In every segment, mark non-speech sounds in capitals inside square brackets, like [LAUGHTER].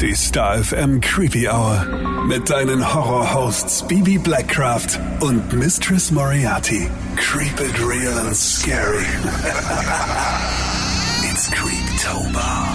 Die Star FM Creepy Hour. Mit deinen Horror-Hosts Bibi Blackcraft und Mistress Moriarty. Creep it real and scary. [LAUGHS] It's Creeptober.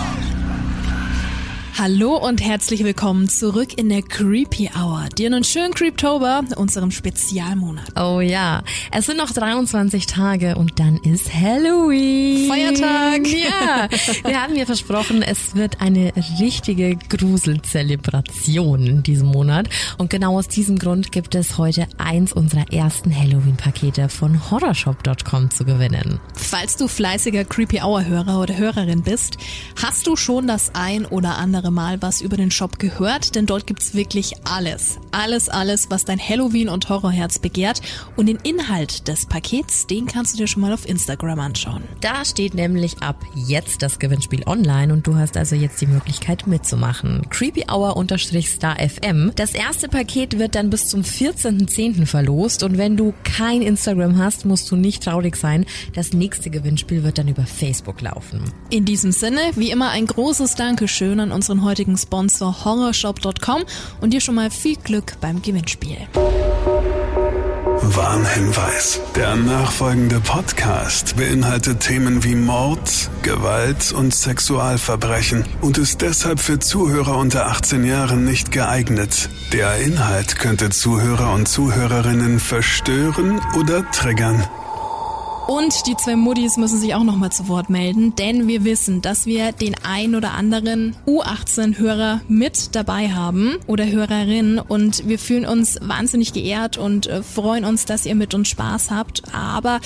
Hallo und herzlich willkommen zurück in der Creepy Hour, dir einen schönen Creeptober, unserem Spezialmonat. Oh ja, es sind noch 23 Tage und dann ist Halloween. Feiertag. [LAUGHS] Ja, wir haben mir versprochen, es wird eine richtige Gruselzelebration in diesem Monat und genau aus diesem Grund gibt es heute eins unserer ersten Halloween-Pakete von horrorshop.com zu gewinnen. Falls du fleißiger Creepy Hour Hörer oder Hörerin bist, hast du schon das ein oder andere Mal was über den Shop gehört, denn dort gibt's wirklich alles. Alles, alles, was dein Halloween- und Horrorherz begehrt. Und den Inhalt des Pakets, den kannst du dir schon mal auf Instagram anschauen. Da steht nämlich ab jetzt das Gewinnspiel online und du hast also jetzt die Möglichkeit mitzumachen. Creepy Hour Star FM. Das erste Paket wird dann bis zum 14.10. verlost und wenn du kein Instagram hast, musst du nicht traurig sein. Das nächste Gewinnspiel wird dann über Facebook laufen. In diesem Sinne, wie immer ein großes Dankeschön an unseren heutigen Sponsor horrorshop.com und dir schon mal viel Glück beim Gewinnspiel. Warnhinweis. Der nachfolgende Podcast beinhaltet Themen wie Mord, Gewalt und Sexualverbrechen und ist deshalb für Zuhörer unter 18 Jahren nicht geeignet. Der Inhalt könnte Zuhörer und Zuhörerinnen verstören oder triggern. Und die zwei Muddis müssen sich auch nochmal zu Wort melden, denn wir wissen, dass wir den ein oder anderen U18-Hörer mit dabei haben oder Hörerin und wir fühlen uns wahnsinnig geehrt und äh, freuen uns, dass ihr mit uns Spaß habt. Aber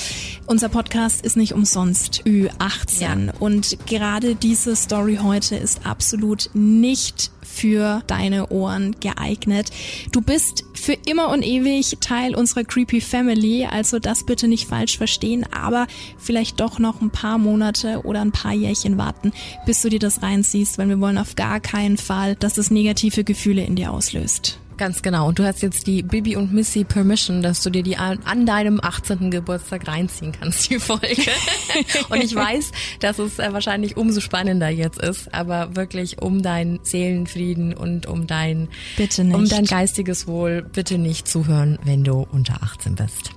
unser Podcast ist nicht umsonst Ü18 ja. und gerade diese Story heute ist absolut nicht für deine Ohren geeignet. Du bist für immer und ewig Teil unserer Creepy Family, also das bitte nicht falsch verstehen, aber vielleicht doch noch ein paar Monate oder ein paar Jährchen warten, bis du dir das reinziehst, weil wir wollen auf gar keinen Fall, dass es negative Gefühle in dir auslöst. Ganz genau. Und du hast jetzt die Bibi und Missy Permission, dass du dir die an, an deinem 18. Geburtstag reinziehen kannst, die Folge. [LAUGHS] und ich weiß, dass es äh, wahrscheinlich umso spannender jetzt ist, aber wirklich um deinen Seelenfrieden und um dein, bitte nicht. um dein geistiges Wohl bitte nicht zuhören, wenn du unter 18 bist.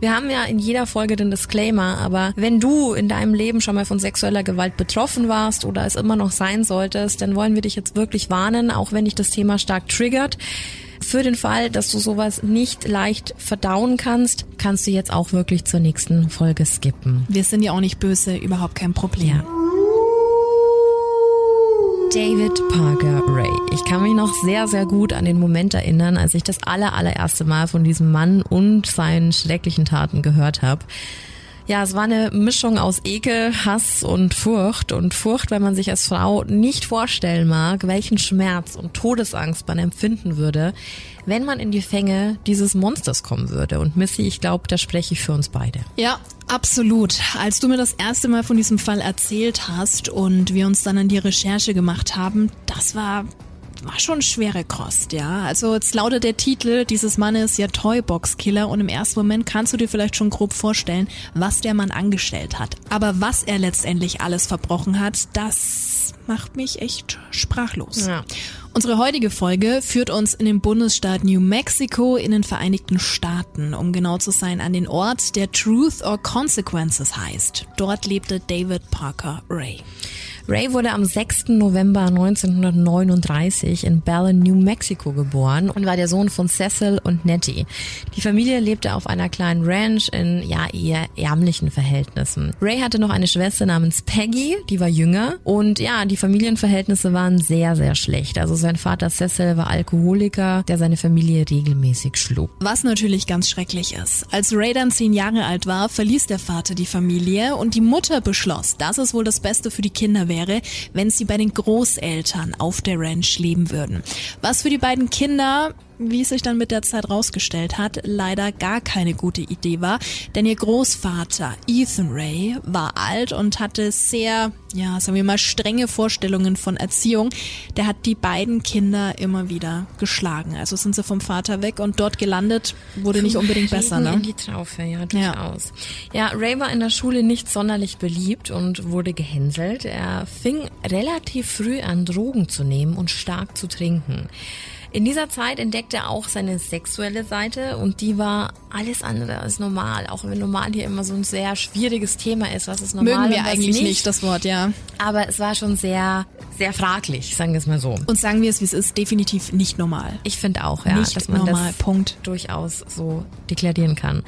Wir haben ja in jeder Folge den Disclaimer, aber wenn du in deinem Leben schon mal von sexueller Gewalt betroffen warst oder es immer noch sein solltest, dann wollen wir dich jetzt wirklich warnen, auch wenn dich das Thema stark triggert. Für den Fall, dass du sowas nicht leicht verdauen kannst, kannst du jetzt auch wirklich zur nächsten Folge skippen. Wir sind ja auch nicht böse, überhaupt kein Problem. Ja. David Parker Ray. Ich kann mich noch sehr, sehr gut an den Moment erinnern, als ich das aller, allererste Mal von diesem Mann und seinen schrecklichen Taten gehört habe. Ja, es war eine Mischung aus Ekel, Hass und Furcht. Und Furcht, wenn man sich als Frau nicht vorstellen mag, welchen Schmerz und Todesangst man empfinden würde, wenn man in die Fänge dieses Monsters kommen würde. Und Missy, ich glaube, da spreche ich für uns beide. Ja, Absolut. Als du mir das erste Mal von diesem Fall erzählt hast und wir uns dann an die Recherche gemacht haben, das war war schon schwere Kost, ja. Also jetzt lautet der Titel dieses Mannes ja Toybox Killer und im ersten Moment kannst du dir vielleicht schon grob vorstellen, was der Mann angestellt hat. Aber was er letztendlich alles verbrochen hat, das macht mich echt sprachlos. Ja. Unsere heutige Folge führt uns in den Bundesstaat New Mexico in den Vereinigten Staaten, um genau zu sein an den Ort, der Truth or Consequences heißt. Dort lebte David Parker Ray. Ray wurde am 6. November 1939 in Belen, New Mexico geboren und war der Sohn von Cecil und Nettie. Die Familie lebte auf einer kleinen Ranch in ja eher ärmlichen Verhältnissen. Ray hatte noch eine Schwester namens Peggy, die war jünger und ja, die Familienverhältnisse waren sehr sehr schlecht. Also sein Vater Cecil war Alkoholiker, der seine Familie regelmäßig schlug. Was natürlich ganz schrecklich ist. Als Ray dann zehn Jahre alt war, verließ der Vater die Familie und die Mutter beschloss, dass es wohl das Beste für die Kinder wäre wenn sie bei den Großeltern auf der Ranch leben würden. Was für die beiden Kinder wie es sich dann mit der Zeit rausgestellt hat, leider gar keine gute Idee war, denn ihr Großvater Ethan Ray war alt und hatte sehr, ja, sagen wir mal, strenge Vorstellungen von Erziehung. Der hat die beiden Kinder immer wieder geschlagen. Also sind sie vom Vater weg und dort gelandet, wurde nicht unbedingt besser, ne? In die Traufe, ja, durchaus. Ja. ja, Ray war in der Schule nicht sonderlich beliebt und wurde gehänselt. Er fing relativ früh an, Drogen zu nehmen und stark zu trinken. In dieser Zeit entdeckte er auch seine sexuelle Seite und die war alles andere als normal. Auch wenn normal hier immer so ein sehr schwieriges Thema ist, was ist normal Mögen wir eigentlich nicht. nicht, das Wort, ja. Aber es war schon sehr, sehr fraglich, sagen wir es mal so. Und sagen wir es, wie es ist, definitiv nicht normal. Ich finde auch, ja, nicht dass man normal, das Punkt. durchaus so deklarieren kann.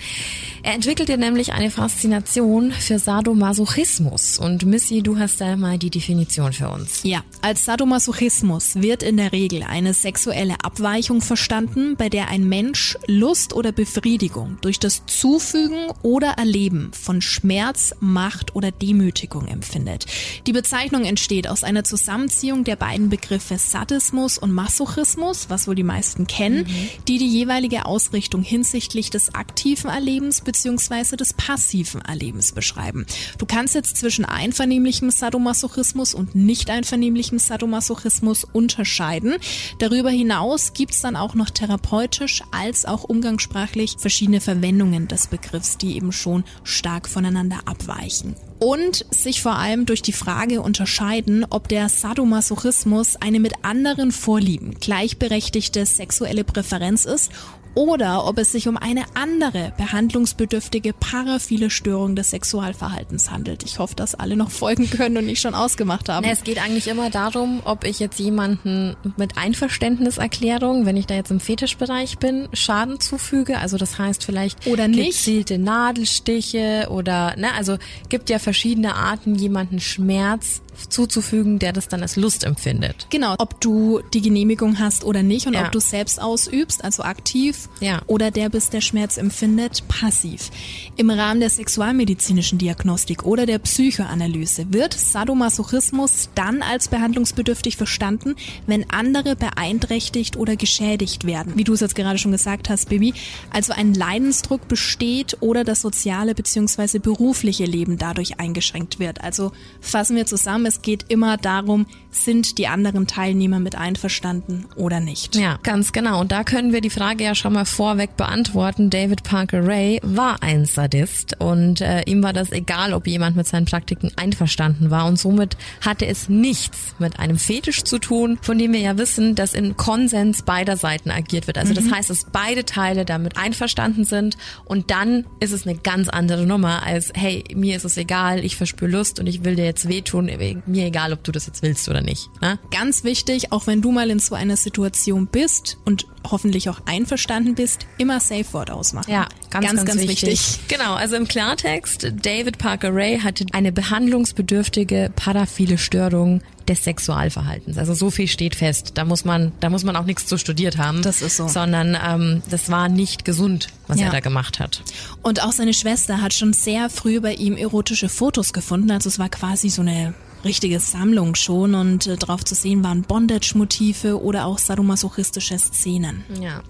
Er entwickelte nämlich eine Faszination für Sadomasochismus und Missy, du hast da mal die Definition für uns. Ja, als Sadomasochismus wird in der Regel eine sexuelle sexuelle Abweichung verstanden, bei der ein Mensch Lust oder Befriedigung durch das Zufügen oder Erleben von Schmerz, Macht oder Demütigung empfindet. Die Bezeichnung entsteht aus einer Zusammenziehung der beiden Begriffe Sadismus und Masochismus, was wohl die meisten kennen, mhm. die die jeweilige Ausrichtung hinsichtlich des aktiven Erlebens bzw. des passiven Erlebens beschreiben. Du kannst jetzt zwischen einvernehmlichem Sadomasochismus und nicht einvernehmlichem Sadomasochismus unterscheiden. Darüber hinaus hinaus gibt es dann auch noch therapeutisch als auch umgangssprachlich verschiedene Verwendungen des Begriffs, die eben schon stark voneinander abweichen. Und sich vor allem durch die Frage unterscheiden, ob der Sadomasochismus eine mit anderen Vorlieben gleichberechtigte sexuelle Präferenz ist oder ob es sich um eine andere behandlungsbedürftige paraphile Störung des Sexualverhaltens handelt. Ich hoffe, dass alle noch folgen können und nicht schon ausgemacht haben. es geht eigentlich immer darum, ob ich jetzt jemanden mit Einverständniserklärung, wenn ich da jetzt im Fetischbereich bin, Schaden zufüge. Also das heißt vielleicht oder nicht gezielte Nadelstiche oder ne, also gibt ja verschiedene Arten, jemanden Schmerz zuzufügen, der das dann als Lust empfindet. Genau, ob du die Genehmigung hast oder nicht und ja. ob du selbst ausübst, also aktiv, ja. oder der bist, der Schmerz empfindet, passiv. Im Rahmen der sexualmedizinischen Diagnostik oder der Psychoanalyse wird Sadomasochismus dann als behandlungsbedürftig verstanden, wenn andere beeinträchtigt oder geschädigt werden. Wie du es jetzt gerade schon gesagt hast, Baby, also ein Leidensdruck besteht oder das soziale bzw. berufliche Leben dadurch eingeschränkt wird. Also fassen wir zusammen, es geht immer darum, sind die anderen Teilnehmer mit einverstanden oder nicht. Ja, ganz genau. Und da können wir die Frage ja schon mal vorweg beantworten. David Parker Ray war ein Sadist und äh, ihm war das egal, ob jemand mit seinen Praktiken einverstanden war und somit hatte es nichts mit einem Fetisch zu tun, von dem wir ja wissen, dass in Konsens beider Seiten agiert wird. Also mhm. das heißt, dass beide Teile damit einverstanden sind und dann ist es eine ganz andere Nummer als, hey, mir ist es egal, ich verspüre Lust und ich will dir jetzt wehtun, mir egal, ob du das jetzt willst oder nicht. Ne? Ganz wichtig, auch wenn du mal in so einer Situation bist und hoffentlich auch einverstanden bist, immer Safe Word ausmachen. Ja, ganz, ganz, ganz, ganz wichtig. wichtig. Genau, also im Klartext, David Parker Ray hatte eine behandlungsbedürftige paraphile Störung des Sexualverhaltens. Also so viel steht fest. Da muss man, da muss man auch nichts zu studiert haben. Das ist so. Sondern ähm, das war nicht gesund, was ja. er da gemacht hat. Und auch seine Schwester hat schon sehr früh bei ihm erotische Fotos gefunden. Also es war quasi so eine richtige Sammlung schon und äh, drauf zu sehen waren Bondage-Motive oder auch sadomasochistische Szenen. Ja,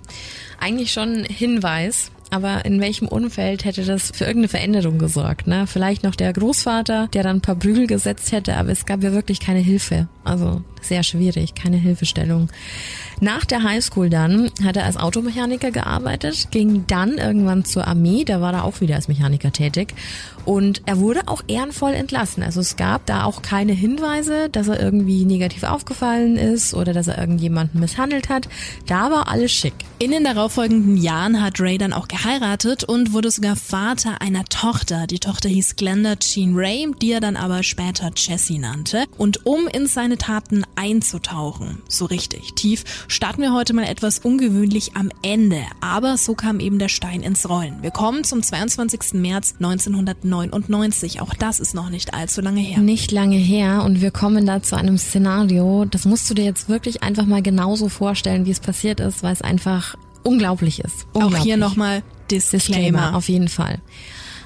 eigentlich schon Hinweis. Aber in welchem Umfeld hätte das für irgendeine Veränderung gesorgt? Ne? Vielleicht noch der Großvater, der dann ein paar Prügel gesetzt hätte, aber es gab ja wirklich keine Hilfe. Also sehr schwierig, keine Hilfestellung. Nach der Highschool dann hat er als Automechaniker gearbeitet, ging dann irgendwann zur Armee, da war er auch wieder als Mechaniker tätig und er wurde auch ehrenvoll entlassen. Also es gab da auch keine Hinweise, dass er irgendwie negativ aufgefallen ist oder dass er irgendjemanden misshandelt hat. Da war alles schick. In den darauffolgenden Jahren hat Ray dann auch geheiratet und wurde sogar Vater einer Tochter. Die Tochter hieß Glenda Jean Ray, die er dann aber später Jessie nannte. Und um in seine Taten einzutauchen, so richtig tief, starten wir heute mal etwas ungewöhnlich am Ende. Aber so kam eben der Stein ins Rollen. Wir kommen zum 22. März 1999. Auch das ist noch nicht allzu lange her. Nicht lange her und wir kommen da zu einem Szenario. Das musst du dir jetzt wirklich einfach mal genauso vorstellen, wie es passiert ist, weil es einfach unglaublich ist. Unglaublich. Auch hier nochmal Disclaimer. Disclaimer. Auf jeden Fall.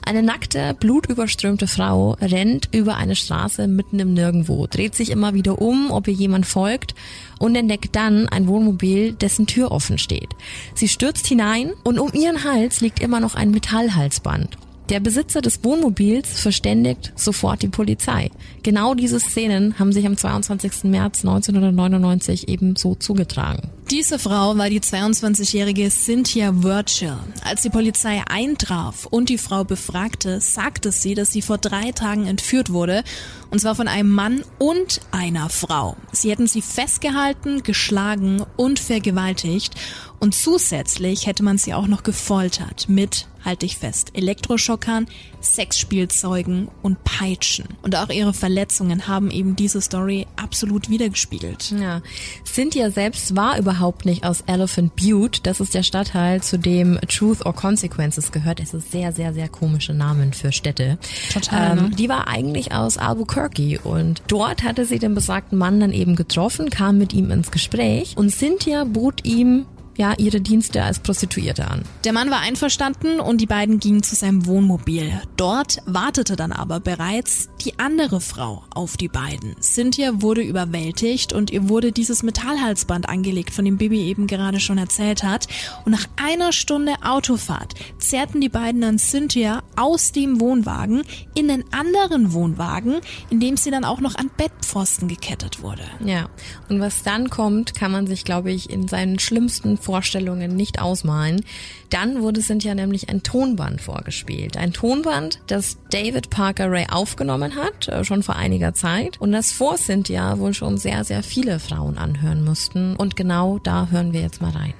Eine nackte, blutüberströmte Frau rennt über eine Straße mitten im Nirgendwo, dreht sich immer wieder um, ob ihr jemand folgt und entdeckt dann ein Wohnmobil, dessen Tür offen steht. Sie stürzt hinein und um ihren Hals liegt immer noch ein Metallhalsband. Der Besitzer des Wohnmobils verständigt sofort die Polizei. Genau diese Szenen haben sich am 22. März 1999 eben so zugetragen. Diese Frau war die 22-jährige Cynthia Virgil. Als die Polizei eintraf und die Frau befragte, sagte sie, dass sie vor drei Tagen entführt wurde, und zwar von einem Mann und einer Frau. Sie hätten sie festgehalten, geschlagen und vergewaltigt und zusätzlich hätte man sie auch noch gefoltert mit, halte ich fest, Elektroschockern, Sexspielzeugen und Peitschen. Und auch ihre Verletzungen haben eben diese Story absolut wiedergespiegelt. Ja, Cynthia selbst war überhaupt nicht aus Elephant Butte. Das ist der Stadtteil, zu dem Truth or Consequences gehört. Es ist sehr, sehr, sehr komische Namen für Städte. Total. Ähm, ne? Die war eigentlich aus Albuquerque und dort hatte sie den besagten Mann dann eben getroffen, kam mit ihm ins Gespräch und Cynthia bot ihm ja, ihre Dienste als Prostituierte an. Der Mann war einverstanden und die beiden gingen zu seinem Wohnmobil. Dort wartete dann aber bereits die andere Frau auf die beiden. Cynthia wurde überwältigt und ihr wurde dieses Metallhalsband angelegt, von dem Bibi eben gerade schon erzählt hat. Und nach einer Stunde Autofahrt zerrten die beiden dann Cynthia aus dem Wohnwagen in den anderen Wohnwagen, in dem sie dann auch noch an Bettpfosten gekettet wurde. Ja, und was dann kommt, kann man sich, glaube ich, in seinen schlimmsten Vorstellungen nicht ausmalen. Dann wurde Cynthia nämlich ein Tonband vorgespielt. Ein Tonband, das David Parker Ray aufgenommen hat, äh, schon vor einiger Zeit. Und das vor Cynthia wohl schon sehr, sehr viele Frauen anhören mussten. Und genau da hören wir jetzt mal rein.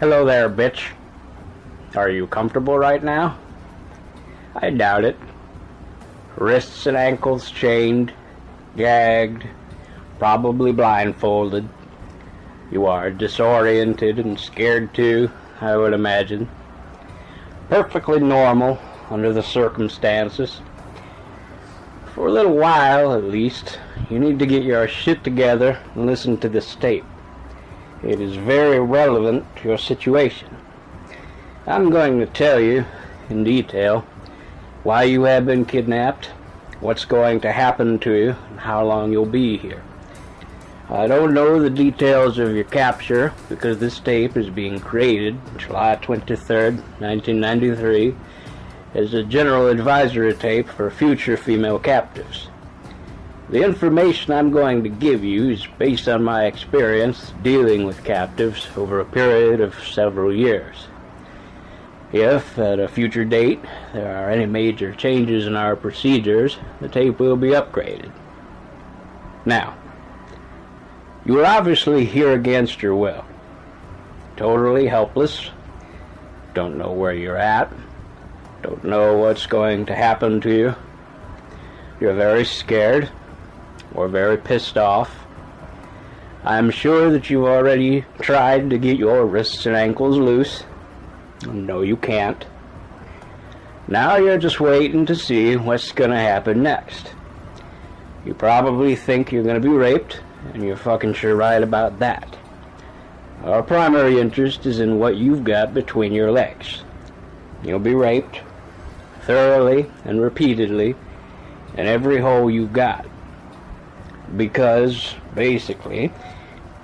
Hello there, bitch. Are you comfortable right now? I doubt it. Wrists and ankles chained, gagged, probably blindfolded. You are disoriented and scared too, I would imagine. Perfectly normal under the circumstances. For a little while, at least, you need to get your shit together and listen to this tape. It is very relevant to your situation. I'm going to tell you, in detail, why you have been kidnapped, what's going to happen to you, and how long you'll be here. I don't know the details of your capture because this tape is being created July 23rd, 1993 as a general advisory tape for future female captives. The information I'm going to give you is based on my experience dealing with captives over a period of several years. If, at a future date, there are any major changes in our procedures, the tape will be upgraded. Now, you are obviously here against your will. Totally helpless. Don't know where you're at. Don't know what's going to happen to you. You're very scared or very pissed off. I'm sure that you've already tried to get your wrists and ankles loose. No, you can't. Now you're just waiting to see what's going to happen next. You probably think you're going to be raped and you're fucking sure right about that. Our primary interest is in what you've got between your legs. You'll be raped, thoroughly and repeatedly, in every hole you've got. Because, basically,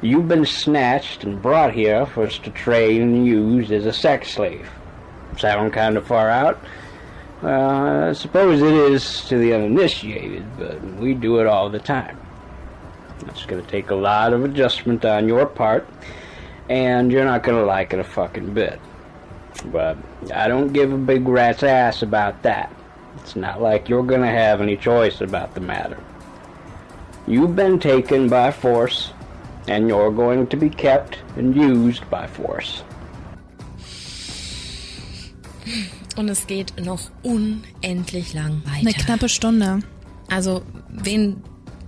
you've been snatched and brought here for us to train and use as a sex slave. Sound kind of far out? Well, I suppose it is to the uninitiated, but we do it all the time. It's going to take a lot of adjustment on your part, and you're not going to like it a fucking bit. But I don't give a big rat's ass about that. It's not like you're going to have any choice about the matter. You've been taken by force, and you're going to be kept and used by force. Und es geht noch unendlich lang weiter. Eine knappe Stunde. Also, wen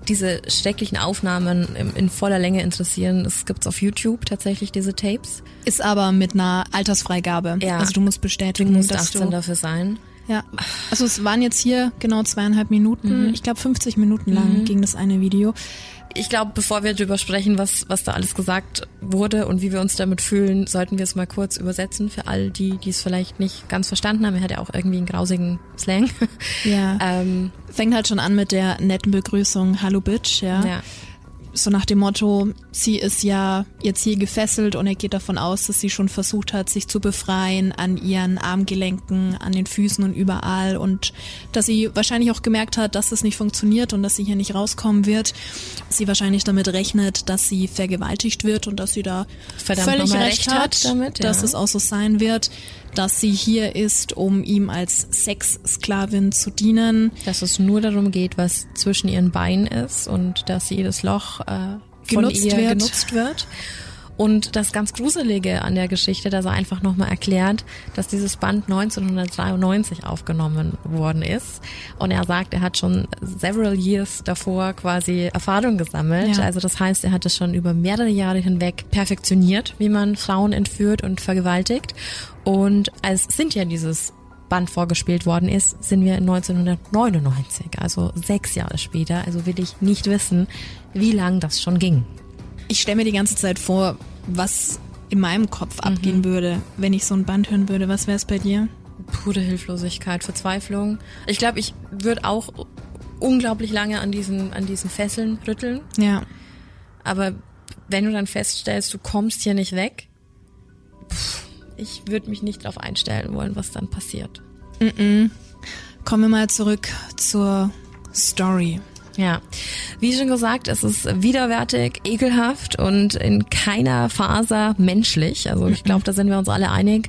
diese schrecklichen Aufnahmen in voller Länge interessieren, es gibt auf YouTube tatsächlich diese Tapes. Ist aber mit einer Altersfreigabe. Ja. Also du musst bestätigen, du musst dass 18 du dafür sein. Ja, also es waren jetzt hier genau zweieinhalb Minuten, mhm. ich glaube 50 Minuten lang mhm. ging das eine Video. Ich glaube, bevor wir darüber sprechen, was, was da alles gesagt wurde und wie wir uns damit fühlen, sollten wir es mal kurz übersetzen für all die, die es vielleicht nicht ganz verstanden haben. Er hat ja auch irgendwie einen grausigen Slang. Ja. [LAUGHS] ähm, Fängt halt schon an mit der netten Begrüßung, Hallo Bitch, ja. ja so nach dem Motto, sie ist ja ihr Ziel gefesselt und er geht davon aus, dass sie schon versucht hat, sich zu befreien an ihren Armgelenken, an den Füßen und überall und dass sie wahrscheinlich auch gemerkt hat, dass das nicht funktioniert und dass sie hier nicht rauskommen wird. Sie wahrscheinlich damit rechnet, dass sie vergewaltigt wird und dass sie da Verdammt völlig recht, recht hat, damit, ja. dass es auch so sein wird dass sie hier ist, um ihm als Sexsklavin zu dienen. Dass es nur darum geht, was zwischen ihren Beinen ist und dass jedes Loch äh, genutzt, von ihr wird. genutzt wird. Und das ganz Gruselige an der Geschichte, dass er einfach nochmal erklärt, dass dieses Band 1993 aufgenommen worden ist. Und er sagt, er hat schon several years davor quasi Erfahrung gesammelt. Ja. Also das heißt, er hat es schon über mehrere Jahre hinweg perfektioniert, wie man Frauen entführt und vergewaltigt. Und als Cynthia dieses Band vorgespielt worden ist, sind wir 1999, also sechs Jahre später. Also will ich nicht wissen, wie lang das schon ging. Ich stelle mir die ganze Zeit vor, was in meinem Kopf mhm. abgehen würde, wenn ich so ein Band hören würde. Was wäre es bei dir? Pure Hilflosigkeit, Verzweiflung. Ich glaube, ich würde auch unglaublich lange an diesen, an diesen Fesseln rütteln. Ja. Aber wenn du dann feststellst, du kommst hier nicht weg, pff, ich würde mich nicht darauf einstellen wollen, was dann passiert. Mm -mm. Kommen wir mal zurück zur Story. Ja, wie schon gesagt, es ist widerwärtig, ekelhaft und in keiner Faser menschlich. Also ich glaube, da sind wir uns alle einig.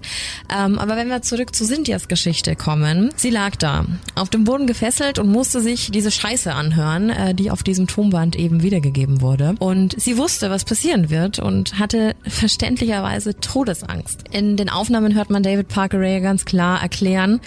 Ähm, aber wenn wir zurück zu Cynthias Geschichte kommen, sie lag da, auf dem Boden gefesselt und musste sich diese Scheiße anhören, äh, die auf diesem Tonband eben wiedergegeben wurde. Und sie wusste, was passieren wird und hatte verständlicherweise Todesangst. In den Aufnahmen hört man David Parker Ray ganz klar erklären,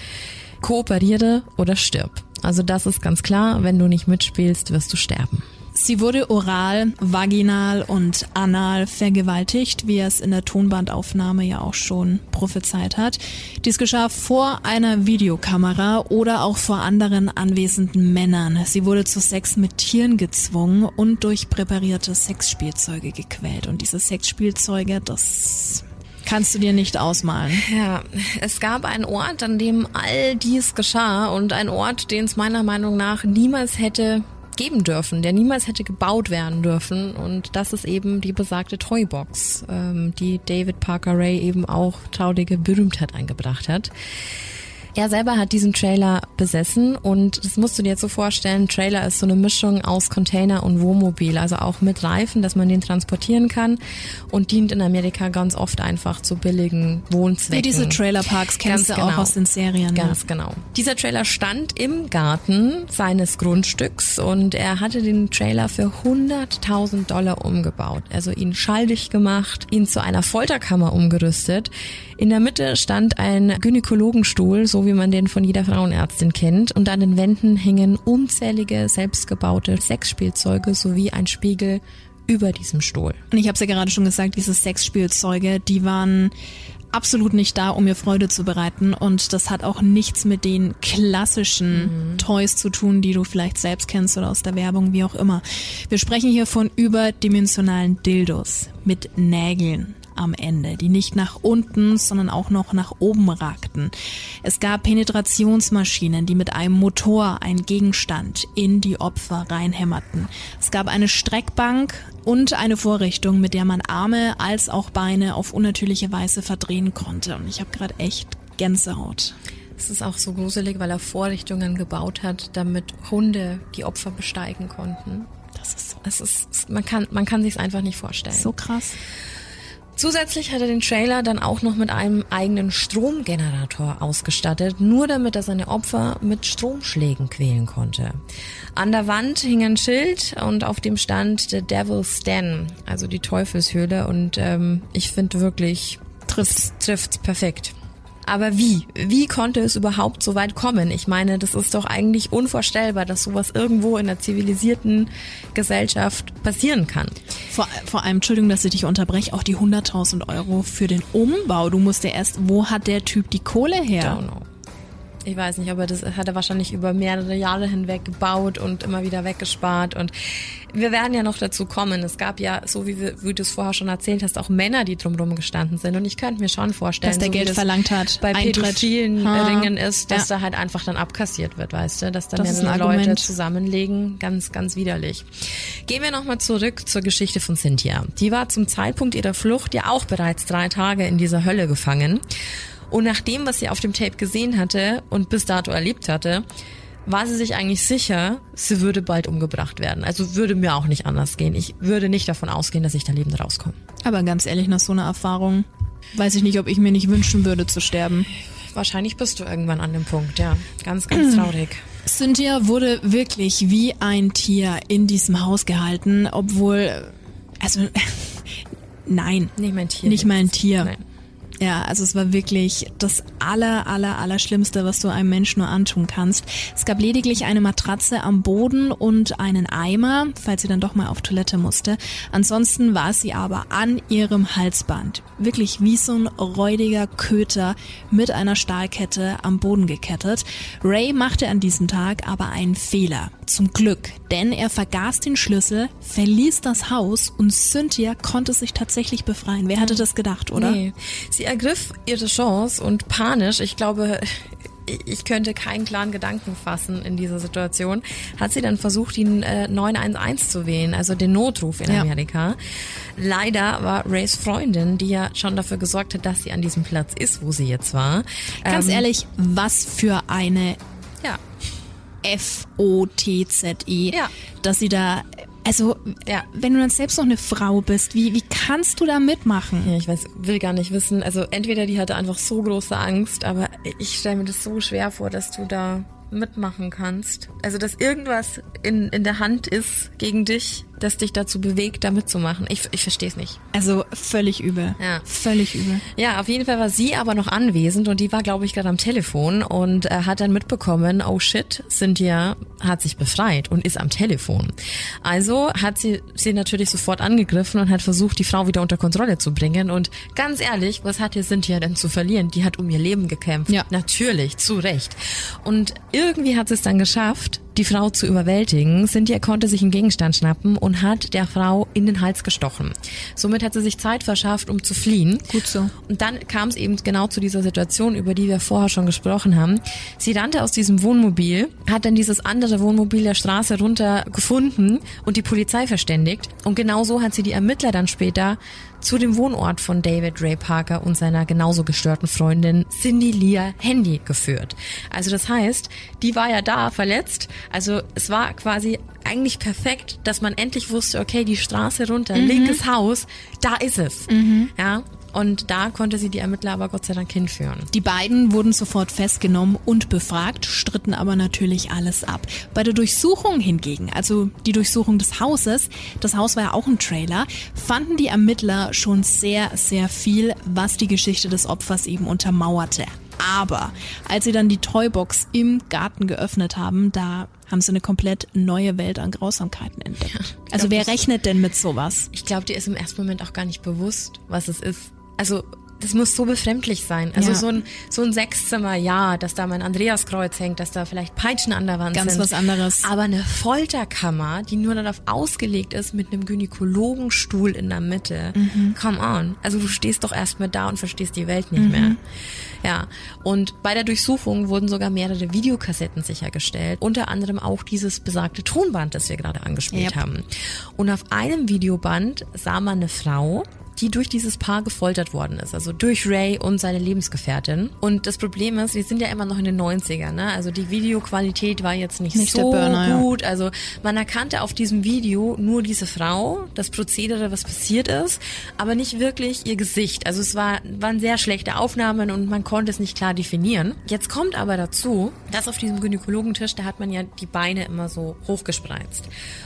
kooperiere oder stirb. Also das ist ganz klar, wenn du nicht mitspielst, wirst du sterben. Sie wurde oral, vaginal und anal vergewaltigt, wie er es in der Tonbandaufnahme ja auch schon prophezeit hat. Dies geschah vor einer Videokamera oder auch vor anderen anwesenden Männern. Sie wurde zu Sex mit Tieren gezwungen und durch präparierte Sexspielzeuge gequält. Und diese Sexspielzeuge, das kannst du dir nicht ausmalen. Ja, es gab einen Ort, an dem all dies geschah und ein Ort, den es meiner Meinung nach niemals hätte geben dürfen, der niemals hätte gebaut werden dürfen. Und das ist eben die besagte Toybox, ähm, die David Parker Ray eben auch traurige Berühmtheit eingebracht hat. Er selber hat diesen Trailer besessen und das musst du dir jetzt so vorstellen, Trailer ist so eine Mischung aus Container und Wohnmobil, also auch mit Reifen, dass man den transportieren kann und dient in Amerika ganz oft einfach zu billigen Wohnzwecken. Wie diese Trailerparks kennst ganz du genau. auch aus den Serien. Ganz ne? genau. Dieser Trailer stand im Garten seines Grundstücks und er hatte den Trailer für 100.000 Dollar umgebaut, also ihn schalldig gemacht, ihn zu einer Folterkammer umgerüstet. In der Mitte stand ein Gynäkologenstuhl, so wie man den von jeder Frauenärztin kennt. Und an den Wänden hängen unzählige selbstgebaute Sexspielzeuge sowie ein Spiegel über diesem Stuhl. Und ich habe es ja gerade schon gesagt, diese Sexspielzeuge, die waren absolut nicht da, um mir Freude zu bereiten. Und das hat auch nichts mit den klassischen mhm. Toys zu tun, die du vielleicht selbst kennst oder aus der Werbung, wie auch immer. Wir sprechen hier von überdimensionalen Dildos mit Nägeln am Ende, die nicht nach unten, sondern auch noch nach oben ragten. Es gab Penetrationsmaschinen, die mit einem Motor einen Gegenstand in die Opfer reinhämmerten. Es gab eine Streckbank und eine Vorrichtung, mit der man Arme als auch Beine auf unnatürliche Weise verdrehen konnte. Und ich habe gerade echt Gänsehaut. Es ist auch so gruselig, weil er Vorrichtungen gebaut hat, damit Hunde die Opfer besteigen konnten. Das ist so. Es ist, man kann, man kann sich einfach nicht vorstellen. So krass. Zusätzlich hat er den Trailer dann auch noch mit einem eigenen Stromgenerator ausgestattet, nur damit er seine Opfer mit Stromschlägen quälen konnte. An der Wand hing ein Schild und auf dem stand The Devil's Den, also die Teufelshöhle und ähm, ich finde wirklich trifft's, trifft's perfekt. Aber wie? Wie konnte es überhaupt so weit kommen? Ich meine, das ist doch eigentlich unvorstellbar, dass sowas irgendwo in einer zivilisierten Gesellschaft passieren kann. Vor, vor allem, Entschuldigung, dass ich dich unterbreche, auch die 100.000 Euro für den Umbau. Du musst ja erst, wo hat der Typ die Kohle her? Don't know. Ich weiß nicht, aber das hat er wahrscheinlich über mehrere Jahre hinweg gebaut und immer wieder weggespart. Und wir werden ja noch dazu kommen. Es gab ja, so wie, wir, wie du es vorher schon erzählt hast, auch Männer, die drumherum gestanden sind. Und ich könnte mir schon vorstellen, dass der so Geld verlangt hat, bei Eintritt. pädophilen Ha. Ringen ist, dass Ja. da halt einfach dann abkassiert wird, weißt du, dass da Das mehrere Leute zusammenlegen. Ganz, ganz widerlich. Gehen wir nochmal zurück zur Geschichte von Cynthia. Die war zum Zeitpunkt ihrer Flucht ja auch bereits drei Tage in dieser Hölle gefangen. Und nach dem, was sie auf dem Tape gesehen hatte und bis dato erlebt hatte, war sie sich eigentlich sicher, sie würde bald umgebracht werden. Also würde mir auch nicht anders gehen. Ich würde nicht davon ausgehen, dass ich da lebend rauskomme. Aber ganz ehrlich, nach so einer Erfahrung weiß ich nicht, ob ich mir nicht wünschen würde zu sterben. Wahrscheinlich bist du irgendwann an dem Punkt, ja. Ganz, ganz [CLEARS THROAT] traurig. Cynthia wurde wirklich wie ein Tier in diesem Haus gehalten, obwohl, also, [LAUGHS] nein, Nicht mein Tier. nicht mal ein Tier. Nein. Ja, also es war wirklich das aller, aller, aller Schlimmste, was du einem Menschen nur antun kannst. Es gab lediglich eine Matratze am Boden und einen Eimer, falls sie dann doch mal auf Toilette musste. Ansonsten war sie aber an ihrem Halsband. Wirklich wie so ein räudiger Köter mit einer Stahlkette am Boden gekettet. Ray machte an diesem Tag aber einen Fehler. Zum Glück, denn er vergaß den Schlüssel, verließ das Haus und Cynthia konnte sich tatsächlich befreien. Wer hatte das gedacht, oder? Nee. Sie ergriff ihre Chance und panisch, ich glaube, [LAUGHS] ich könnte keinen klaren Gedanken fassen in dieser Situation, hat sie dann versucht, den äh, 911 zu wählen, also den Notruf in Ja. Amerika. Leider war Rays Freundin, die ja schon dafür gesorgt hat, dass sie an diesem Platz ist, wo sie jetzt war. Ganz ähm, ehrlich, was für eine Ja, F-O-T-Z-E, Ja. dass sie da, also, Ja. wenn du dann selbst noch eine Frau bist, wie, wie kannst du da mitmachen? Ja, ich weiß, will gar nicht wissen. Also entweder die hatte einfach so große Angst, aber ich stelle mir das so schwer vor, dass du da mitmachen kannst. Also dass irgendwas in, in der Hand ist gegen dich, das dich dazu bewegt, da mitzumachen. Ich, ich verstehe es nicht. Also, völlig übel. Ja. Völlig übel. Ja, auf jeden Fall war sie aber noch anwesend und die war, glaube ich, gerade am Telefon und äh, hat dann mitbekommen, oh shit, Cynthia hat sich befreit und ist am Telefon. Also hat sie sie natürlich sofort angegriffen und hat versucht, die Frau wieder unter Kontrolle zu bringen. Und ganz ehrlich, was hatte Cynthia denn zu verlieren? Die hat um ihr Leben gekämpft. Ja. Natürlich, zu Recht. Und irgendwie hat sie es dann geschafft, die Frau zu überwältigen. Cynthia konnte sich einen Gegenstand schnappen und hat der Frau in den Hals gestochen. Somit hat sie sich Zeit verschafft, um zu fliehen. Gut so. Und dann kam es eben genau zu dieser Situation, über die wir vorher schon gesprochen haben. Sie rannte aus diesem Wohnmobil, hat dann dieses andere Wohnmobil der Straße runter gefunden und die Polizei verständigt. Und genau so hat sie die Ermittler dann später zu dem Wohnort von David Ray Parker und seiner genauso gestörten Freundin Cindy Leah Handy geführt. Also das heißt, die war ja da verletzt. Also es war quasi eigentlich perfekt, dass man endlich wusste, okay, die Straße runter, linkes Haus, da ist es. Ja. Und da konnte sie die Ermittler aber Gott sei Dank hinführen. Die beiden wurden sofort festgenommen und befragt, stritten aber natürlich alles ab. Bei der Durchsuchung hingegen, also die Durchsuchung des Hauses, das Haus war ja auch ein Trailer, fanden die Ermittler schon sehr, sehr viel, was die Geschichte des Opfers eben untermauerte. Aber als sie dann die Toybox im Garten geöffnet haben, da haben sie eine komplett neue Welt an Grausamkeiten entdeckt. also glaub, wer rechnet denn mit sowas? Ich glaube, dir ist im ersten Moment auch gar nicht bewusst, was es ist. Also das muss so befremdlich sein. Also Ja. so ein so ein Sechszimmer, ja, dass da mein Andreaskreuz hängt, dass da vielleicht Peitschen an der Wand Ganz sind. was anderes. Aber eine Folterkammer, die nur darauf ausgelegt ist mit einem Gynäkologenstuhl in der Mitte. Mhm. Come on. Also du stehst doch erst mit da und verstehst die Welt nicht mehr. Ja, und bei der Durchsuchung wurden sogar mehrere Videokassetten sichergestellt, unter anderem auch dieses besagte Tonband, das wir gerade angespielt Yep. haben. Und auf einem Videoband sah man eine Frau, die durch dieses Paar gefoltert worden ist, also durch Ray und seine Lebensgefährtin. Und das Problem ist, wir sind ja immer noch in den 90ern, ne? Also die Videoqualität war jetzt nicht, Nicht so Burner, ja. gut. Also man erkannte auf diesem Video nur diese Frau, das Prozedere, was passiert ist, aber nicht wirklich ihr Gesicht. Also es war, waren sehr schlechte Aufnahmen und man konnte es nicht klar definieren. Jetzt kommt aber dazu, dass auf diesem Gynäkologentisch, da hat man ja die Beine immer so hochgespreizt.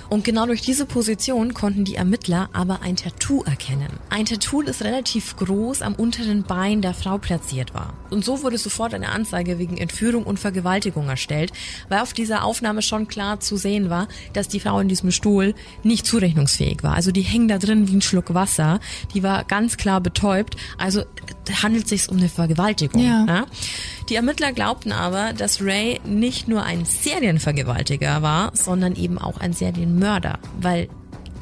Und genau durch diese Position konnten die Ermittler aber ein Tattoo erkennen. Ein Tattoo, das relativ groß am unteren Bein der Frau platziert war. Und so wurde sofort eine Anzeige wegen Entführung und Vergewaltigung erstellt, weil auf dieser Aufnahme schon klar zu sehen war, dass die Frau in diesem Stuhl nicht zurechnungsfähig war. Also die hing da drin wie ein Schluck Wasser, die war ganz klar betäubt, also handelt es sich um eine Vergewaltigung. Ja. Ja? Die Ermittler glaubten aber, dass Ray nicht nur ein Serienvergewaltiger war, sondern eben auch ein Serienmörder, weil,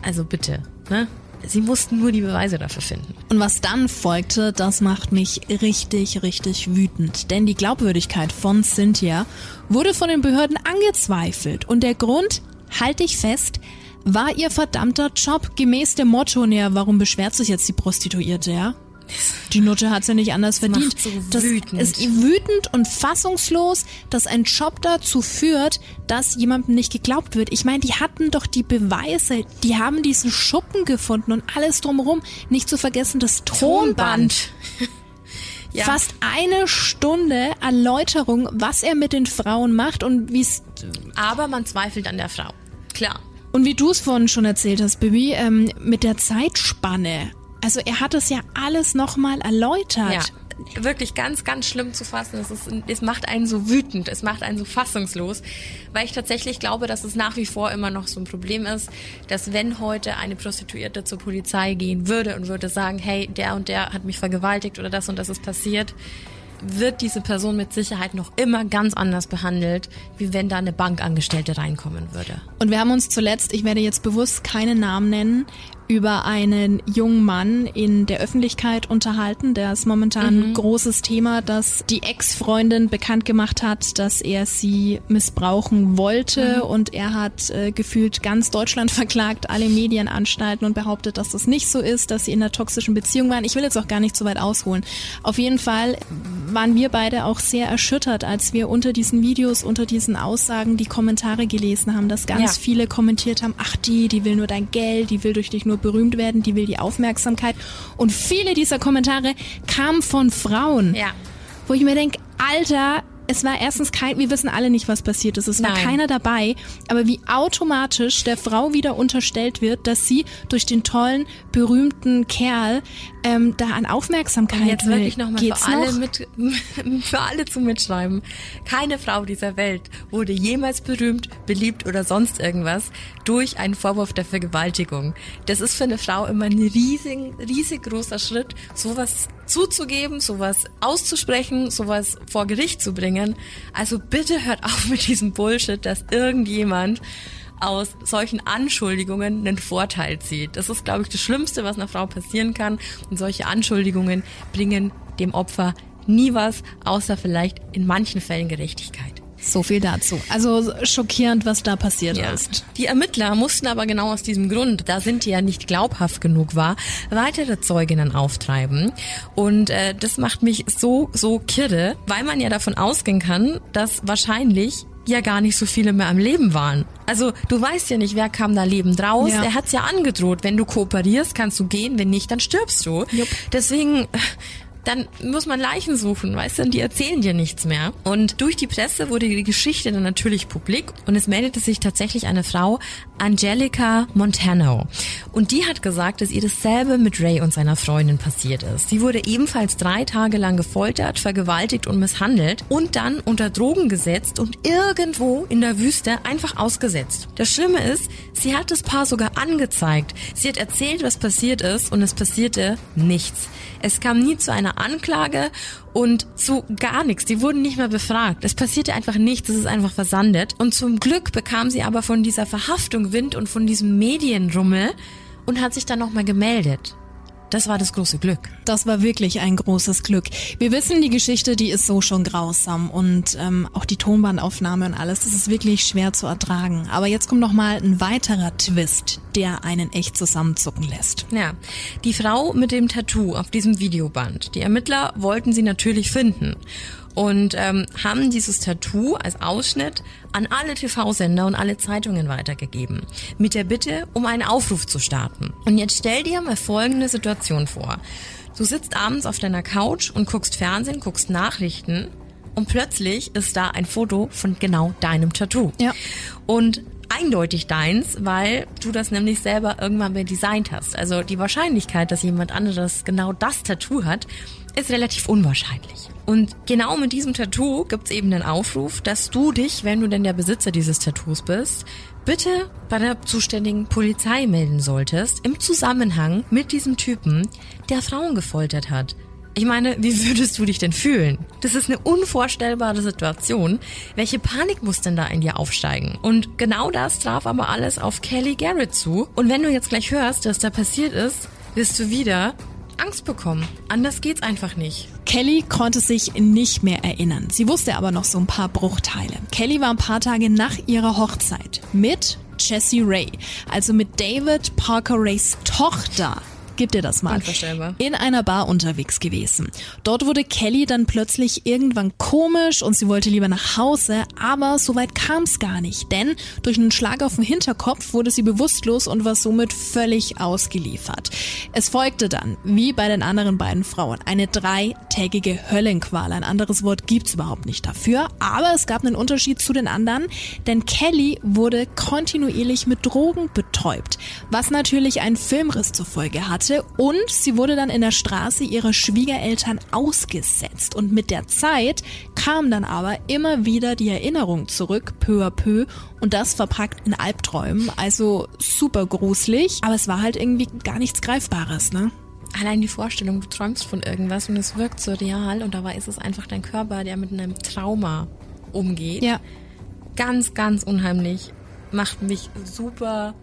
also bitte, ne? Sie mussten nur die Beweise dafür finden. Und was dann folgte, das macht mich richtig, richtig wütend. Denn die Glaubwürdigkeit von Cynthia wurde von den Behörden angezweifelt. Und der Grund, halte ich fest, war ihr verdammter Job gemäß dem Motto, naja, warum beschwert sich jetzt die Prostituierte, ja? Die Nutte hat's ja nicht anders verdient. macht so das wütend. ist wütend und fassungslos, dass ein Job dazu führt, dass jemandem nicht geglaubt wird. Ich meine, die hatten doch die Beweise, die haben diesen Schuppen gefunden und alles drumherum. Nicht zu vergessen das Tonband. [LAUGHS] Ja. Fast eine Stunde Erläuterung, was er mit den Frauen macht und wie es Aber man zweifelt an der Frau. Klar. und wie du es vorhin schon erzählt hast, Bibi, ähm, mit der Zeitspanne. Also er hat es ja alles nochmal erläutert. Ja, wirklich ganz, ganz schlimm zu fassen. Es, ist, es macht einen so wütend, es macht einen so fassungslos, weil ich tatsächlich glaube, dass es nach wie vor immer noch so ein Problem ist, dass wenn heute eine Prostituierte zur Polizei gehen würde und würde sagen, hey, der und der hat mich vergewaltigt oder das und das ist passiert, wird diese Person mit Sicherheit noch immer ganz anders behandelt, wie wenn da eine Bankangestellte reinkommen würde. Und wir haben uns zuletzt, ich werde jetzt bewusst keine Namen nennen, über einen jungen Mann in der Öffentlichkeit unterhalten. Der ist momentan ein großes Thema, dass die Ex-Freundin bekannt gemacht hat, dass er sie missbrauchen wollte und er hat äh, gefühlt ganz Deutschland [LAUGHS] verklagt, alle Medienanstalten und behauptet, dass das nicht so ist, dass sie in einer toxischen Beziehung waren. Ich will jetzt auch gar nicht so weit ausholen. Auf jeden Fall waren wir beide auch sehr erschüttert, als wir unter diesen Videos, unter diesen Aussagen die Kommentare gelesen haben, dass ganz Ja. viele kommentiert haben, ach die, die will nur dein Geld, die will durch dich nur berühmt werden, die will die Aufmerksamkeit. Und viele dieser Kommentare kamen von Frauen, Ja. wo ich mir denke, Alter, es war erstens kein, wir wissen alle nicht, was passiert ist. Es war Nein. keiner dabei, aber wie automatisch der Frau wieder unterstellt wird, dass sie durch den tollen, berühmten Kerl ähm, da an Aufmerksamkeit Und jetzt will. wirklich nochmal für alle noch? mit, [LAUGHS] für alle zum Mitschreiben. Keine Frau dieser Welt wurde jemals berühmt, beliebt oder sonst irgendwas durch einen Vorwurf der Vergewaltigung. Das ist für eine Frau immer ein riesig, riesig großer Schritt, sowas zuzugeben, sowas auszusprechen, sowas vor Gericht zu bringen. Also bitte hört auf mit diesem Bullshit, dass irgendjemand aus solchen Anschuldigungen einen Vorteil zieht. Das ist, glaube ich, das Schlimmste, was einer Frau passieren kann. Und solche Anschuldigungen bringen dem Opfer nie was, außer vielleicht in manchen Fällen Gerechtigkeit. So viel dazu. Also schockierend, was da passiert ist. Die Ermittler mussten aber genau aus diesem Grund, da sind die ja nicht glaubhaft genug war, weitere Zeuginnen auftreiben. Und äh, das macht mich so, so kirre, weil man ja davon ausgehen kann, dass wahrscheinlich ja gar nicht so viele mehr am Leben waren. Also du weißt ja nicht, wer kam da lebend raus. Ja. Er hat's ja angedroht. Wenn du kooperierst, kannst du gehen. Wenn nicht, dann stirbst du. Jupp. Deswegen dann muss man Leichen suchen, weißt du, und die erzählen dir nichts mehr. Und durch die Presse wurde die Geschichte dann natürlich publik und es meldete sich tatsächlich eine Frau, Angelica Montano. Und die hat gesagt, dass ihr dasselbe mit Ray und seiner Freundin passiert ist. Sie wurde ebenfalls drei Tage lang gefoltert, vergewaltigt und misshandelt und dann unter Drogen gesetzt und irgendwo in der Wüste einfach ausgesetzt. Das Schlimme ist, sie hat das Paar sogar angezeigt. Sie hat erzählt, was passiert ist und es passierte nichts. Es kam nie zu einer Anklage und zu gar nichts. Die wurden nicht mehr befragt. Es passierte einfach nichts. Es ist einfach versandet. Und zum Glück bekam sie aber von dieser Verhaftung Wind und von diesem Medienrummel und hat sich dann nochmal gemeldet. Das war das große Glück. Das war wirklich ein großes Glück. Wir wissen, die Geschichte, die ist so schon grausam und ähm, auch die Tonbandaufnahme und alles, das ist wirklich schwer zu ertragen. Aber jetzt kommt noch mal ein weiterer Twist, der einen echt zusammenzucken lässt. Ja, die Frau mit dem Tattoo auf diesem Videoband. Die Ermittler wollten sie natürlich finden und ähm, haben dieses Tattoo als Ausschnitt an alle TV-Sender und alle Zeitungen weitergegeben, mit der Bitte, um einen Aufruf zu starten. Und jetzt stell dir mal folgende Situation vor. Du sitzt abends auf deiner Couch und guckst Fernsehen, guckst Nachrichten und plötzlich ist da ein Foto von genau deinem Tattoo. Ja. Und eindeutig deins, weil du das nämlich selber irgendwann mal designt hast. Also die Wahrscheinlichkeit, dass jemand anderes genau das Tattoo hat, ist relativ unwahrscheinlich. Und genau mit diesem Tattoo gibt's eben den Aufruf, dass du dich, wenn du denn der Besitzer dieses Tattoos bist, bitte bei der zuständigen Polizei melden solltest im Zusammenhang mit diesem Typen, der Frauen gefoltert hat. Ich meine, wie würdest du dich denn fühlen? Das ist eine unvorstellbare Situation. Welche Panik muss denn da in dir aufsteigen? Und genau das traf aber alles auf Kelly Garrett zu. Und wenn du jetzt gleich hörst, was da passiert ist, wirst du wieder Angst bekommen. Anders geht's einfach nicht. Kelly konnte sich nicht mehr erinnern. Sie wusste aber noch so ein paar Bruchteile. Kelly war ein paar Tage nach ihrer Hochzeit mit Jessie Ray, also mit David Parker Rays Tochter gib dir das mal, in einer Bar unterwegs gewesen. Dort wurde Kelly dann plötzlich irgendwann komisch und sie wollte lieber nach Hause, aber soweit kam es gar nicht, denn durch einen Schlag auf den Hinterkopf wurde sie bewusstlos und war somit völlig ausgeliefert. Es folgte dann, wie bei den anderen beiden Frauen, eine dreitägige Höllenqual. Ein anderes Wort gibt's überhaupt nicht dafür, aber es gab einen Unterschied zu den anderen, denn Kelly wurde kontinuierlich mit Drogen betäubt, was natürlich einen Filmriss zur Folge hatte hatte und sie wurde dann in der Straße ihrer Schwiegereltern ausgesetzt. Und mit der Zeit kam dann aber immer wieder die Erinnerung zurück, peu à peu, und das verpackt in Albträumen. Also super gruselig, aber es war halt irgendwie gar nichts Greifbares, ne? Allein die Vorstellung, du träumst von irgendwas und es wirkt so real und dabei ist es einfach dein Körper, der mit einem Trauma umgeht. Ja. Ganz, ganz unheimlich. Macht mich super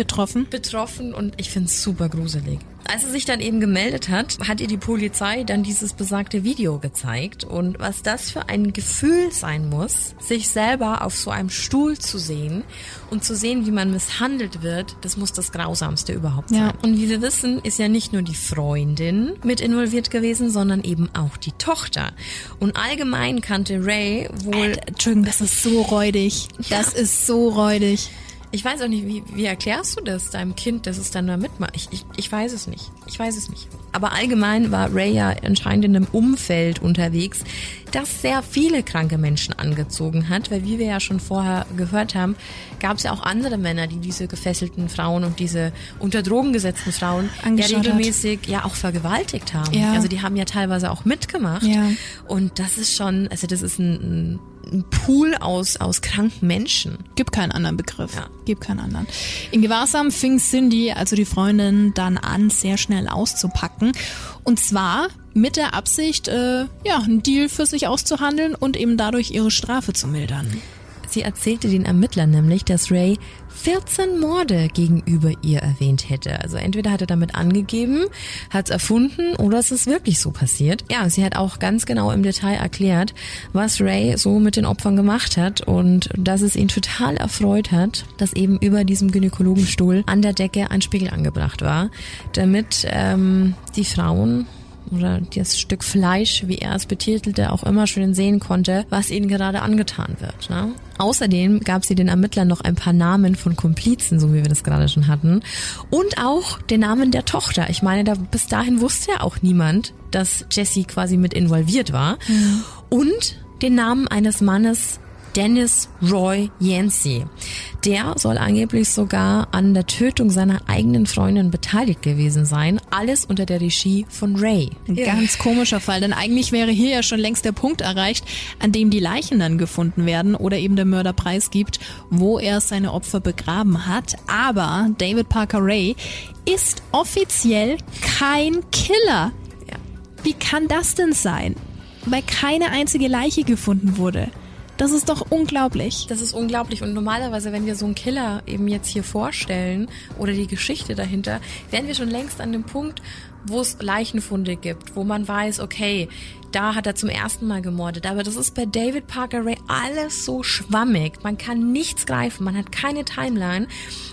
Betroffen? Betroffen und ich finde es super gruselig. Als sie sich dann eben gemeldet hat, hat ihr die Polizei dann dieses besagte Video gezeigt. Und was das für ein Gefühl sein muss, sich selber auf so einem Stuhl zu sehen und zu sehen, wie man misshandelt wird, das muss das Grausamste überhaupt sein. Ja. Und wie wir wissen, ist ja nicht nur die Freundin mit involviert gewesen, sondern eben auch die Tochter. Und allgemein kannte Ray wohl... Alter, Entschuldigung, das ist so räudig. Das ja. ist so räudig. Ich weiß auch nicht, wie, wie erklärst du das deinem Kind, dass es dann da mitmacht? Ich, ich, ich weiß es nicht. Ich weiß es nicht. Aber allgemein war Ray ja anscheinend in einem Umfeld unterwegs, das sehr viele kranke Menschen angezogen hat, weil wie wir ja schon vorher gehört haben, gab es ja auch andere Männer, die diese gefesselten Frauen und diese unter Drogen gesetzten Frauen ja regelmäßig ja auch vergewaltigt haben. Ja. Also die haben ja teilweise auch mitgemacht. Ja. Und das ist schon, also das ist ein, ein ein Pool aus, aus kranken Menschen. Gibt keinen anderen Begriff. Ja. Gibt keinen anderen. In Gewahrsam fing Cindy, also die Freundin, dann an, sehr schnell auszupacken. Und zwar mit der Absicht, äh, ja, einen Deal für sich auszuhandeln und eben dadurch ihre Strafe zu mildern. Sie erzählte den Ermittlern nämlich, dass Ray 14 Morde gegenüber ihr erwähnt hätte. Also entweder hat er damit angegeben, hat es erfunden oder es ist wirklich so passiert. Ja, sie hat auch ganz genau im Detail erklärt, was Ray so mit den Opfern gemacht hat und dass es ihn total erfreut hat, dass eben über diesem Gynäkologenstuhl an der Decke ein Spiegel angebracht war, damit ähm, die Frauen oder das Stück Fleisch, wie er es betitelte, auch immer schön sehen konnte, was ihnen gerade angetan wird. Ne? Außerdem gab sie den Ermittlern noch ein paar Namen von Komplizen, so wie wir das gerade schon hatten. Und auch den Namen der Tochter. Ich meine, da bis dahin wusste ja auch niemand, dass Jessie quasi mit involviert war. Mhm. Und den Namen eines Mannes, Dennis Roy Yancey. Der soll angeblich sogar an der Tötung seiner eigenen Freundin beteiligt gewesen sein. Alles unter der Regie von Ray. Ein ja. ganz komischer Fall, denn eigentlich wäre hier ja schon längst der Punkt erreicht, an dem die Leichen dann gefunden werden oder eben der Mörder preisgibt, wo er seine Opfer begraben hat. Aber David Parker Ray ist offiziell kein Killer. Ja. Wie kann das denn sein? Weil keine einzige Leiche gefunden wurde. Das ist doch unglaublich. Das ist unglaublich. Und normalerweise, wenn wir so einen Killer eben jetzt hier vorstellen oder die Geschichte dahinter, wären wir schon längst an dem Punkt, wo es Leichenfunde gibt, wo man weiß, okay, da hat er zum ersten Mal gemordet. Aber das ist bei David Parker Ray alles so schwammig. Man kann nichts greifen, man hat keine Timeline.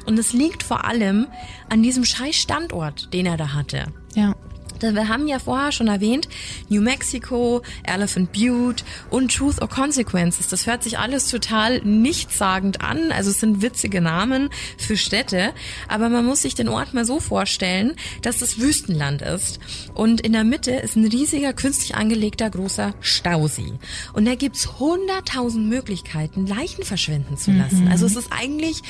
Und es liegt vor allem an diesem scheiß Standort, den er da hatte. Ja. Denn wir haben ja vorher schon erwähnt, New Mexico, Elephant Butte und Truth or Consequences. Das hört sich alles total nichtssagend an. Also es sind witzige Namen für Städte. Aber man muss sich den Ort mal so vorstellen, dass das Wüstenland ist. Und in der Mitte ist ein riesiger künstlich angelegter großer Stausee. Und da gibt's hunderttausend Möglichkeiten, Leichen verschwinden zu lassen. Mhm. Also es ist eigentlich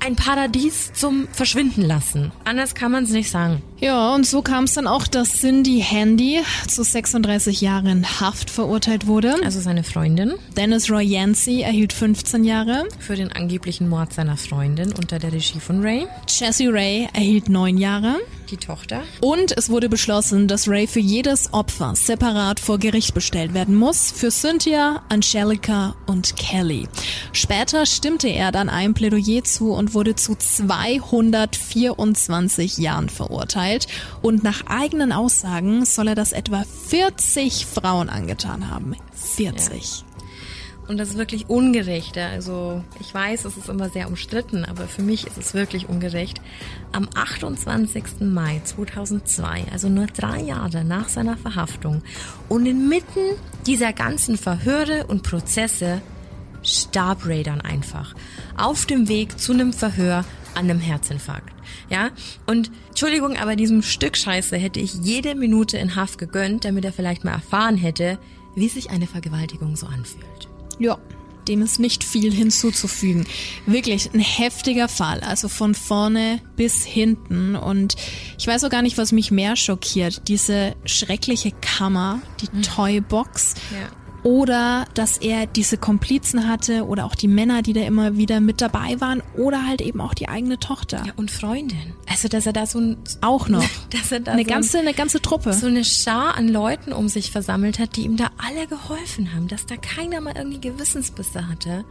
ein Paradies zum Verschwinden lassen. Anders kann man es nicht sagen. Ja, und so kam es dann auch, dass Cindy Handy zu 36 Jahren Haft verurteilt wurde. Also seine Freundin. Dennis Roy Yancey erhielt 15 Jahre. Für den angeblichen Mord seiner Freundin unter der Regie von Ray. Jesse Ray erhielt 9 Jahre. Die Tochter. Und es wurde beschlossen, dass Ray für jedes Opfer separat vor Gericht bestellt werden muss. Für Cynthia, Angelica und Kelly. Später stimmte er dann einem Plädoyer zu und wurde zu 224 Jahren verurteilt und nach eigenen Aussagen soll er das etwa 40 Frauen angetan haben. 40. Ja. Und das ist wirklich ungerecht. Also ich weiß, es ist immer sehr umstritten, aber für mich ist es wirklich ungerecht. Am 28. Mai 2002, also nur drei Jahre nach seiner Verhaftung und inmitten dieser ganzen Verhöre und Prozesse starb Ray dann einfach auf dem Weg zu einem Verhör an einem Herzinfarkt. Ja, und Entschuldigung, aber diesem Stück Scheiße hätte ich jede Minute in Haft gegönnt, damit er vielleicht mal erfahren hätte, wie sich eine Vergewaltigung so anfühlt. Ja, dem ist nicht viel hinzuzufügen. Wirklich ein heftiger Fall, also von vorne bis hinten. Und ich weiß auch gar nicht, was mich mehr schockiert. Diese schreckliche Kammer, die mhm. Toybox. Ja oder dass er diese Komplizen hatte oder auch die Männer, die da immer wieder mit dabei waren oder halt eben auch die eigene Tochter. Ja, und Freundin. Also, dass er da so ein, auch noch, [LAUGHS] dass er da eine so ganze, eine ganze Truppe. So eine Schar an Leuten um sich versammelt hat, die ihm da alle geholfen haben, dass da keiner mal irgendwie Gewissensbisse hatte.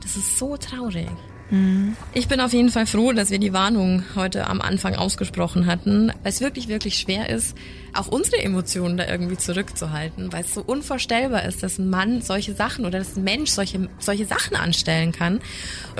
Das ist so traurig. Mhm. Ich bin auf jeden Fall froh, dass wir die Warnung heute am Anfang ausgesprochen hatten, weil es wirklich, wirklich schwer ist, auch unsere Emotionen da irgendwie zurückzuhalten, weil es so unvorstellbar ist, dass ein Mann solche Sachen oder dass ein Mensch solche, solche Sachen anstellen kann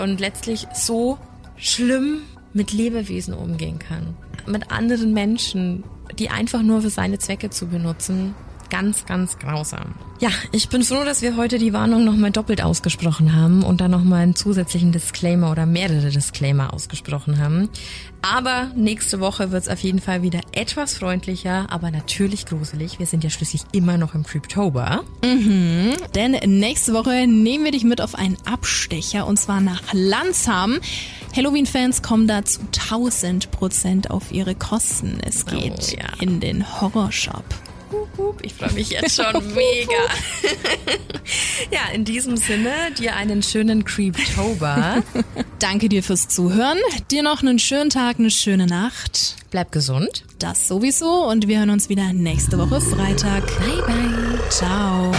und letztlich so schlimm mit Lebewesen umgehen kann. Mit anderen Menschen, die einfach nur für seine Zwecke zu benutzen, ganz, ganz grausam. Ja, ich bin froh, dass wir heute die Warnung nochmal doppelt ausgesprochen haben und dann nochmal einen zusätzlichen Disclaimer oder mehrere Disclaimer ausgesprochen haben. Aber nächste Woche wird es auf jeden Fall wieder etwas freundlicher, aber natürlich gruselig. Wir sind ja schließlich immer noch im Creeptober. Mhm, denn nächste Woche nehmen wir dich mit auf einen Abstecher und zwar nach Lanzham. Halloween-Fans kommen da zu 1000 Prozent auf ihre Kosten. Es geht oh, ja. in den Horrorshop. Ich freue mich jetzt schon mega. [LAUGHS] ja, in diesem Sinne, dir einen schönen Creeptober. Danke dir fürs Zuhören. Dir noch einen schönen Tag, eine schöne Nacht. Bleib gesund. Das sowieso und wir hören uns wieder nächste Woche Freitag. Bye bye. Ciao.